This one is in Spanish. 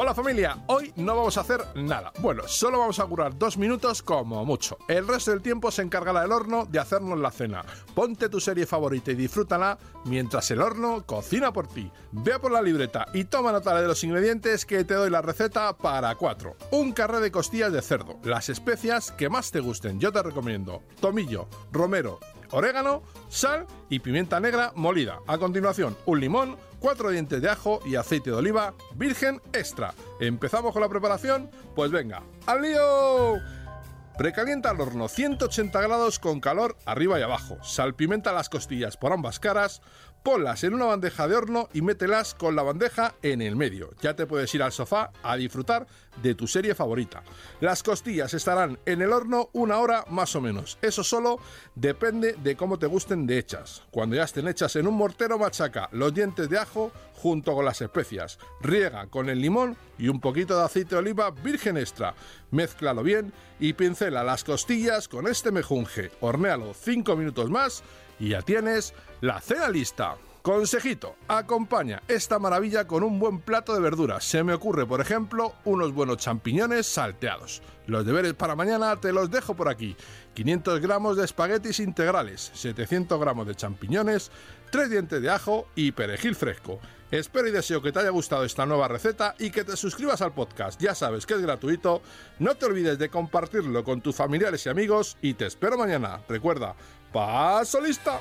Hola familia, hoy no vamos a hacer nada. Bueno, solo vamos a curar dos minutos como mucho. El resto del tiempo se encargará el horno de hacernos la cena. Ponte tu serie favorita y disfrútala mientras el horno cocina por ti. Ve por la libreta y toma nota de los ingredientes que te doy la receta para cuatro. Un carré de costillas de cerdo, las especias que más te gusten, yo te recomiendo. Tomillo, romero, orégano, sal y pimienta negra molida. A continuación, un limón, cuatro dientes de ajo y aceite de oliva virgen extra. ¿Empezamos con la preparación? Pues venga, ¡al lío! Precalienta el horno 180 grados con calor arriba y abajo. Salpimenta las costillas por ambas caras, ponlas en una bandeja de horno y mételas con la bandeja en el medio. Ya te puedes ir al sofá a disfrutar de tu serie favorita. Las costillas estarán en el horno una hora más o menos. Eso solo depende de cómo te gusten de hechas. Cuando ya estén hechas en un mortero machaca los dientes de ajo junto con las especias. Riega con el limón y un poquito de aceite de oliva virgen extra. Mézclalo bien y pincela las costillas con este mejunje. Hornéalo 5 minutos más y ya tienes la cena lista. Consejito, acompaña esta maravilla con un buen plato de verduras. Se me ocurre, por ejemplo, unos buenos champiñones salteados. Los deberes para mañana te los dejo por aquí. 500 gramos de espaguetis integrales, 700 gramos de champiñones, 3 dientes de ajo y perejil fresco. Espero y deseo que te haya gustado esta nueva receta y que te suscribas al podcast. Ya sabes que es gratuito. No te olvides de compartirlo con tus familiares y amigos y te espero mañana. Recuerda, paso lista.